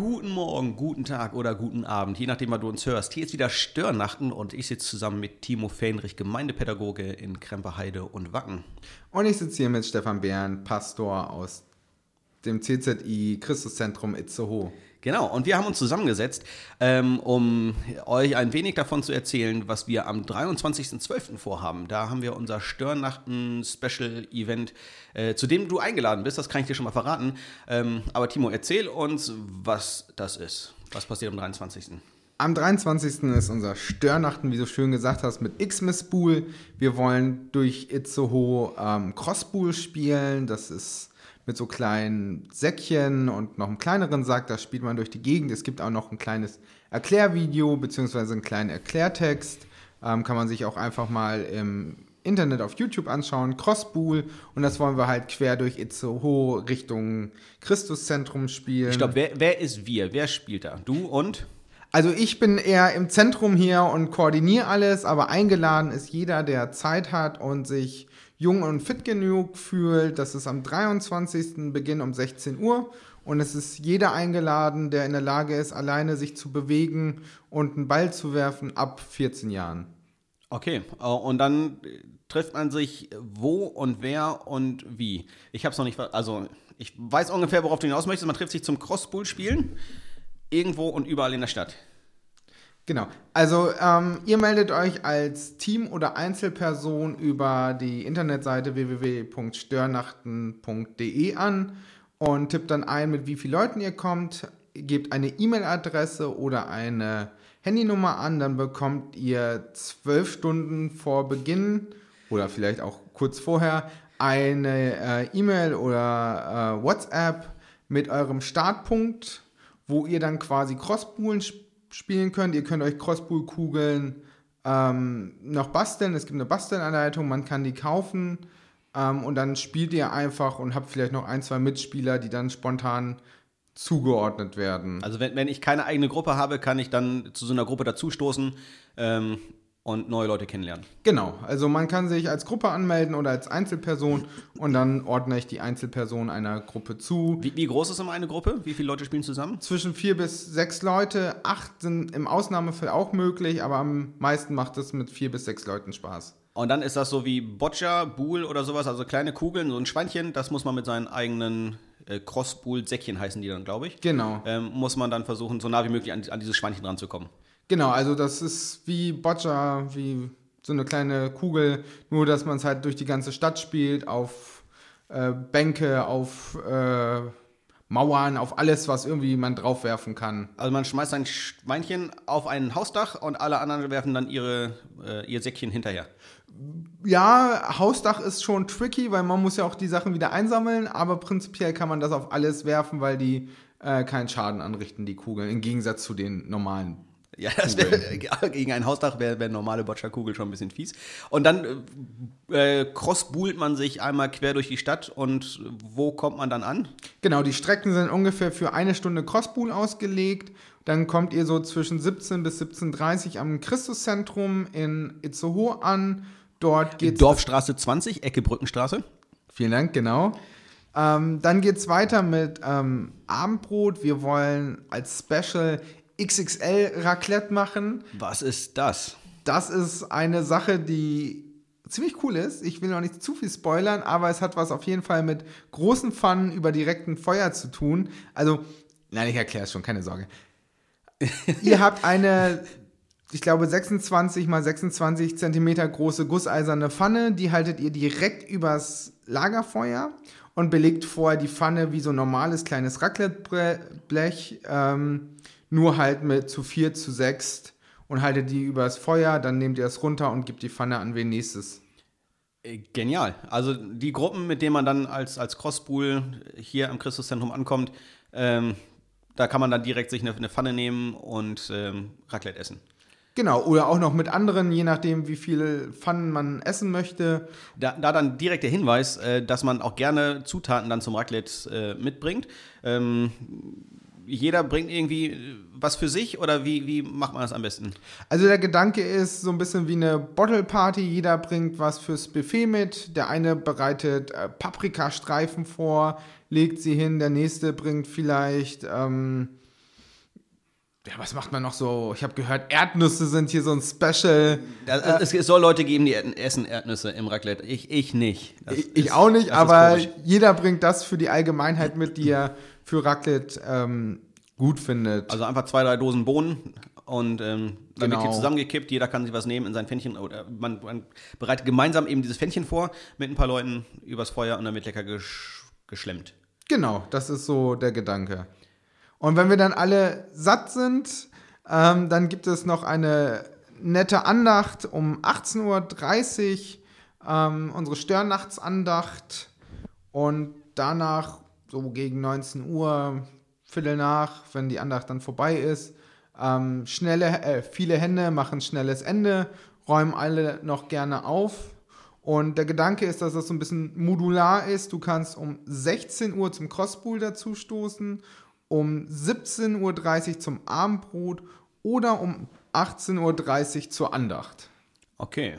Guten Morgen, guten Tag oder guten Abend, je nachdem, wann du uns hörst. Hier ist wieder Störnachten und ich sitze zusammen mit Timo Fähnrich, Gemeindepädagoge in Kremperheide und Wacken. Und ich sitze hier mit Stefan Behren, Pastor aus dem CZI Christuszentrum Itzehoe. Genau, und wir haben uns zusammengesetzt, ähm, um euch ein wenig davon zu erzählen, was wir am 23.12. vorhaben. Da haben wir unser Störnachten-Special-Event, äh, zu dem du eingeladen bist, das kann ich dir schon mal verraten. Ähm, aber Timo, erzähl uns, was das ist. Was passiert am 23.? Am 23. ist unser Störnachten, wie du schön gesagt hast, mit Xmas Bool. Wir wollen durch Itzehoe ähm, Crossbool spielen. Das ist mit so kleinen Säckchen und noch einem kleineren Sack. Da spielt man durch die Gegend. Es gibt auch noch ein kleines Erklärvideo bzw. einen kleinen Erklärtext. Ähm, kann man sich auch einfach mal im Internet auf YouTube anschauen. Crosspool. Und das wollen wir halt quer durch Itzehoe Richtung Christuszentrum spielen. Ich glaube, wer, wer ist wir? Wer spielt da? Du und? Also ich bin eher im Zentrum hier und koordiniere alles, aber eingeladen ist jeder, der Zeit hat und sich jung und fit genug fühlt. Das ist am 23. Beginn um 16 Uhr. Und es ist jeder eingeladen, der in der Lage ist, alleine sich zu bewegen und einen Ball zu werfen ab 14 Jahren. Okay, äh, und dann trifft man sich wo und wer und wie? Ich habe es noch nicht, also ich weiß ungefähr, worauf du hinaus möchtest. Man trifft sich zum Crossbull spielen, irgendwo und überall in der Stadt. Genau. Also ähm, ihr meldet euch als Team oder Einzelperson über die Internetseite www.störnachten.de an und tippt dann ein, mit wie vielen Leuten ihr kommt, gebt eine E-Mail-Adresse oder eine Handynummer an, dann bekommt ihr zwölf Stunden vor Beginn oder vielleicht auch kurz vorher eine äh, E-Mail oder äh, WhatsApp mit eurem Startpunkt, wo ihr dann quasi spielt spielen könnt. Ihr könnt euch Crossbull-Kugeln ähm, noch basteln. Es gibt eine Bastelanleitung, man kann die kaufen. Ähm, und dann spielt ihr einfach und habt vielleicht noch ein, zwei Mitspieler, die dann spontan zugeordnet werden. Also wenn, wenn ich keine eigene Gruppe habe, kann ich dann zu so einer Gruppe dazustoßen. Ähm, und neue Leute kennenlernen. Genau, also man kann sich als Gruppe anmelden oder als Einzelperson und dann ordne ich die Einzelperson einer Gruppe zu. Wie, wie, groß ist immer eine Gruppe? Wie viele Leute spielen zusammen? Zwischen vier bis sechs Leute. Acht sind im Ausnahmefall auch möglich, aber am meisten macht es mit vier bis sechs Leuten Spaß. Und dann ist das so wie Boccia, Buhl oder sowas, also kleine Kugeln, so ein Schweinchen, das muss man mit seinen eigenen äh, Crossbull-Säckchen heißen die dann, glaube ich. Genau. Ähm, muss man dann versuchen, so nah wie möglich an, an dieses Schweinchen ranzukommen. Genau, also das ist wie Boccia, wie so eine kleine Kugel, nur dass man es halt durch die ganze Stadt spielt, auf äh, Bänke, auf äh, Mauern, auf alles, was irgendwie man draufwerfen kann. Also man schmeißt ein Schweinchen auf ein Hausdach und alle anderen werfen dann ihre, äh, ihr Säckchen hinterher. Ja, Hausdach ist schon tricky, weil man muss ja auch die Sachen wieder einsammeln, aber prinzipiell kann man das auf alles werfen, weil die äh, keinen Schaden anrichten, die Kugeln, im Gegensatz zu den normalen ja, wär, gegen ein Hausdach wäre wär normale Boccia-Kugel schon ein bisschen fies. Und dann äh, crossbuhlt man sich einmal quer durch die Stadt und wo kommt man dann an? Genau, die Strecken sind ungefähr für eine Stunde Crossbuhl ausgelegt. Dann kommt ihr so zwischen 17 bis 17.30 Uhr am Christuszentrum in Itzehoe an. Dort geht's. Dorfstraße 20, Ecke Brückenstraße. Vielen Dank, genau. Ähm, dann geht es weiter mit ähm, Abendbrot. Wir wollen als Special XXL Raclette machen. Was ist das? Das ist eine Sache, die ziemlich cool ist. Ich will noch nicht zu viel spoilern, aber es hat was auf jeden Fall mit großen Pfannen über direkten Feuer zu tun. Also, nein, ich erkläre es schon, keine Sorge. Ihr habt eine, ich glaube, 26 mal 26 Zentimeter große gusseiserne Pfanne, die haltet ihr direkt übers Lagerfeuer und belegt vorher die Pfanne wie so ein normales kleines Racletteblech. Ähm, nur halt mit zu vier, zu sechs und haltet die übers Feuer, dann nehmt ihr es runter und gebt die Pfanne an wen nächstes. Äh, genial. Also die Gruppen, mit denen man dann als, als Crosspool hier am Christuszentrum ankommt, ähm, da kann man dann direkt sich eine, eine Pfanne nehmen und ähm, Raclette essen. Genau, oder auch noch mit anderen, je nachdem, wie viele Pfannen man essen möchte. Da, da dann direkt der Hinweis, äh, dass man auch gerne Zutaten dann zum Raclette äh, mitbringt. Ähm, jeder bringt irgendwie was für sich oder wie, wie macht man das am besten? Also der Gedanke ist so ein bisschen wie eine Bottle Party. Jeder bringt was fürs Buffet mit. Der eine bereitet äh, Paprikastreifen vor, legt sie hin. Der nächste bringt vielleicht ähm, ja, was macht man noch so? Ich habe gehört, Erdnüsse sind hier so ein Special. Das, es, es soll Leute geben, die essen Erdnüsse im Raclette. Ich, ich nicht. Das ich, ist- auch nicht, aber jeder bringt das für die Allgemeinheit mit, die er für Raclette ähm, gut findet. Also einfach zwei, drei Dosen Bohnen und ähm, dann wird Genau. hier zusammengekippt. Jeder kann sich was nehmen in sein Pfännchen. Oder man, man bereitet gemeinsam eben dieses Pfännchen vor mit ein paar Leuten übers Feuer und dann wird lecker gesch geschlemmt. Genau, das ist so der Gedanke. Und wenn wir dann alle satt sind, ähm, dann gibt es noch eine nette Andacht um 18.30 Uhr, ähm, unsere Störnachtsandacht. Und danach, so gegen 19 Uhr, Viertel nach, wenn die Andacht dann vorbei ist, ähm, schnelle, äh, viele Hände machen schnelles Ende, räumen alle noch gerne auf. Und der Gedanke ist, dass das so ein bisschen modular ist. Du kannst um 16 Uhr zum Crosspool dazu stoßen, um 17.30 Uhr zum Abendbrot oder um 18.30 Uhr zur Andacht. Okay.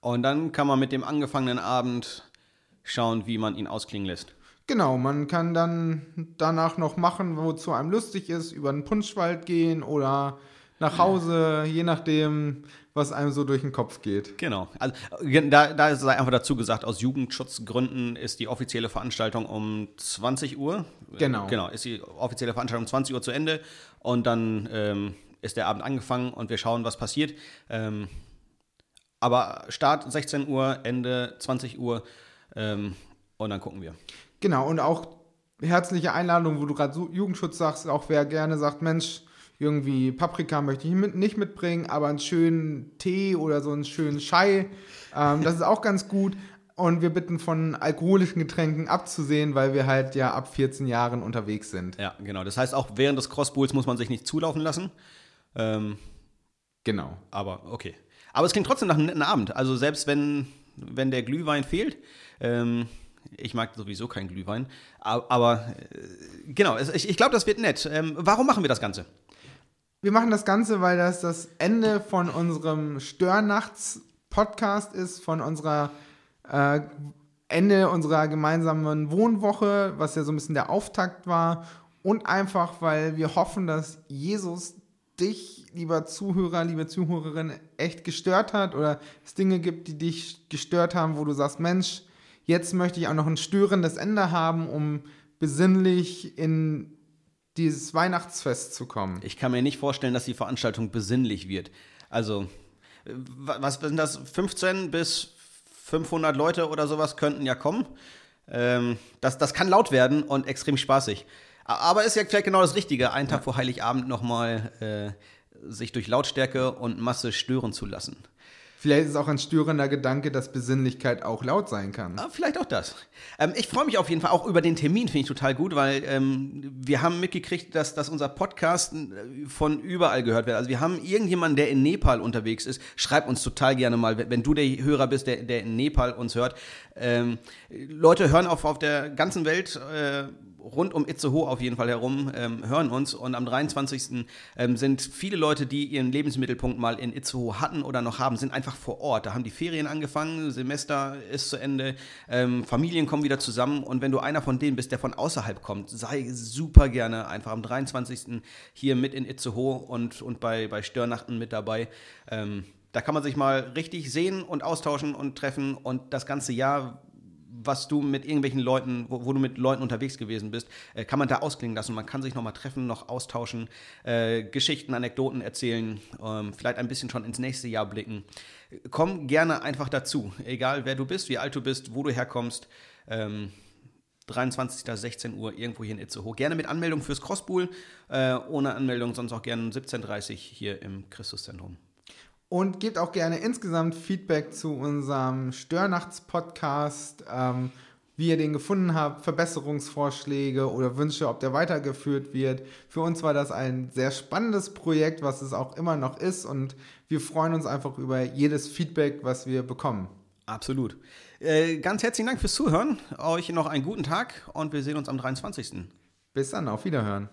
Und dann kann man mit dem angefangenen Abend schauen, wie man ihn ausklingen lässt. Genau, man kann dann danach noch machen, wozu einem lustig ist, über den Punschwald gehen oder nach Hause, je nachdem, was einem so durch den Kopf geht. Genau. Also, äh, da, da sei einfach dazu gesagt, aus Jugendschutzgründen ist die offizielle Veranstaltung um 20 Uhr. Genau. Äh, Genau, ist die offizielle Veranstaltung um 20 Uhr zu Ende und dann ähm, ist der Abend angefangen und wir schauen, was passiert. Ähm, aber Start 16 Uhr, Ende 20 Uhr ähm, und dann gucken wir. Genau, und auch herzliche Einladung, wo du gerade so Jugendschutz sagst, auch wer gerne sagt, Mensch, irgendwie Paprika möchte ich mit, nicht mitbringen, aber einen schönen Tee oder so einen schönen Chai, ähm, das ist auch ganz gut. Und wir bitten von alkoholischen Getränken abzusehen, weil wir halt ja ab 14 Jahren unterwegs sind. Ja, genau. Das heißt, auch während des Crossbulls muss man sich nicht zulaufen lassen. Ähm, Genau. Aber okay. Aber es klingt trotzdem nach einem netten Abend. Also selbst wenn, wenn der Glühwein fehlt, ähm, ich mag sowieso keinen Glühwein, a- aber äh, genau, ich, ich glaube, das wird nett. Ähm, warum machen wir das Ganze? Wir machen das Ganze, weil das das Ende von unserem Störnachts-Podcast ist, von unserer äh, Ende unserer gemeinsamen Wohnwoche, was ja so ein bisschen der Auftakt war. Und einfach, weil wir hoffen, dass Jesus dich, lieber Zuhörer, liebe Zuhörerin, echt gestört hat oder es Dinge gibt, die dich gestört haben, wo du sagst, Mensch, jetzt möchte ich auch noch ein störendes Ende haben, um besinnlich in dieses Weihnachtsfest zu kommen. Ich kann mir nicht vorstellen, dass die Veranstaltung besinnlich wird. Also, äh, wa- was sind das? 15 bis 500 Leute oder sowas könnten ja kommen. Ähm, das, das kann laut werden und extrem spaßig. Aber ist ja vielleicht genau das Richtige, einen Tag vor Heiligabend nochmal äh, sich durch Lautstärke und Masse stören zu lassen. Vielleicht ist es auch ein störender Gedanke, dass Besinnlichkeit auch laut sein kann. Ah, vielleicht auch das. Ähm, ich freue mich auf jeden Fall auch über den Termin, finde ich total gut, weil ähm, wir haben mitgekriegt, dass, dass unser Podcast äh, von überall gehört wird. Also wir haben irgendjemanden, der in Nepal unterwegs ist. Schreib uns total gerne mal, wenn du der Hörer bist, der, der in Nepal uns hört. Ähm, Leute hören auf, auf der ganzen Welt äh, rund um Itzehoe auf jeden Fall herum, ähm, hören uns. Und am 23. Ähm, sind viele Leute, die ihren Lebensmittelpunkt mal in Itzehoe hatten oder noch haben, sind einfach vor Ort. Da haben die Ferien angefangen, Semester ist zu Ende, ähm, Familien kommen wieder zusammen. Und wenn du einer von denen bist, der von außerhalb kommt, sei super gerne einfach am 23. hier mit in Itzehoe und, und bei, bei Störnachten mit dabei. Ähm, da kann man sich mal richtig sehen und austauschen und treffen und das ganze Jahr was du mit irgendwelchen Leuten, wo, wo du mit Leuten unterwegs gewesen bist, äh, kann man da ausklingen lassen. Man kann sich noch mal treffen, noch austauschen, äh, Geschichten, Anekdoten erzählen, ähm, vielleicht ein bisschen schon ins nächste Jahr blicken. Komm gerne einfach dazu, egal wer du bist, wie alt du bist, wo du herkommst. Ähm, 23. 16 Uhr irgendwo hier in Itzehoe. Gerne mit Anmeldung fürs Crosspool, äh, ohne Anmeldung sonst auch gerne 17.30 Uhr hier im Christuszentrum. Und gebt auch gerne insgesamt Feedback zu unserem Störnachts-Podcast, ähm, wie ihr den gefunden habt, Verbesserungsvorschläge oder Wünsche, ob der weitergeführt wird. Für uns war das ein sehr spannendes Projekt, was es auch immer noch ist. Und wir freuen uns einfach über jedes Feedback, was wir bekommen. Absolut. Äh, ganz herzlichen Dank fürs Zuhören. Euch noch einen guten Tag und wir sehen uns am 23. Bis dann, auf Wiederhören.